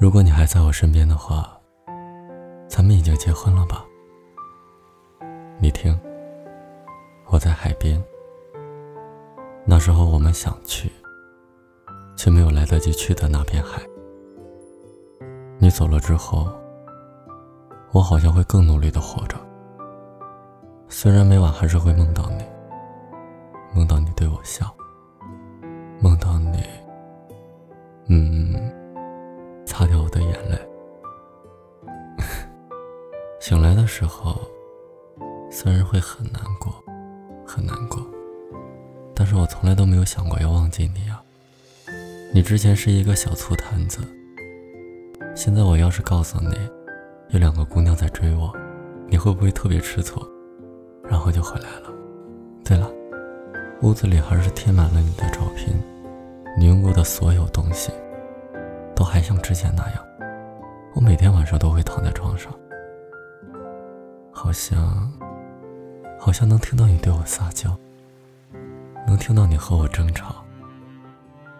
如果你还在我身边的话，咱们已经结婚了吧？你听，我在海边。那时候我们想去，却没有来得及去的那片海。你走了之后，我好像会更努力的活着。虽然每晚还是会梦到你，梦到你对我笑，醒来的时候，虽然会很难过，很难过。但是我从来都没有想过要忘记你啊！你之前是一个小醋坛子，现在我要是告诉你，有两个姑娘在追我，你会不会特别吃醋，然后就回来了？对了，屋子里还是贴满了你的照片，你用过的所有东西，都还像之前那样。我每天晚上都会躺在床上，好像，好像能听到你对我撒娇。能听到你和我争吵，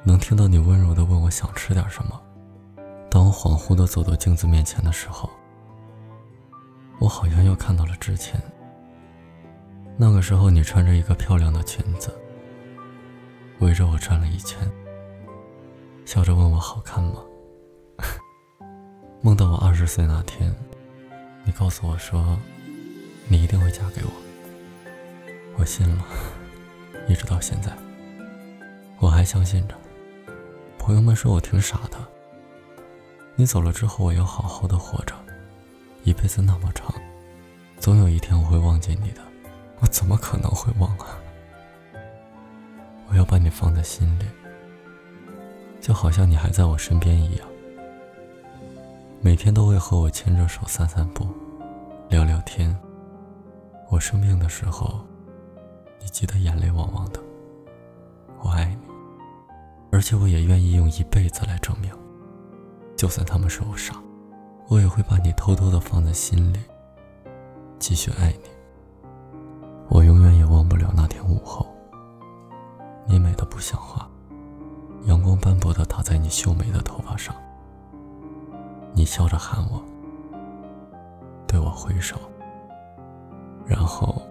能听到你温柔的问我想吃点什么。当我恍惚的走到镜子面前的时候，我好像又看到了之前。那个时候，你穿着一个漂亮的裙子，围着我转了一圈，笑着问我好看吗？梦到我二十岁那天，你告诉我说，你一定会嫁给我。我信了。一直到现在，我还相信着。朋友们说我挺傻的。你走了之后，我要好好的活着，一辈子那么长，总有一天我会忘记你的。我怎么可能会忘啊？我要把你放在心里，就好像你还在我身边一样。每天都会和我牵着手散散步，聊聊天。我生病的时候。你记得眼泪汪汪的，我爱你，而且我也愿意用一辈子来证明。就算他们说我傻，我也会把你偷偷的放在心里，继续爱你。我永远也忘不了那天午后，你美的不像话，阳光斑驳的打在你秀美的头发上，你笑着喊我，对我挥手，然后。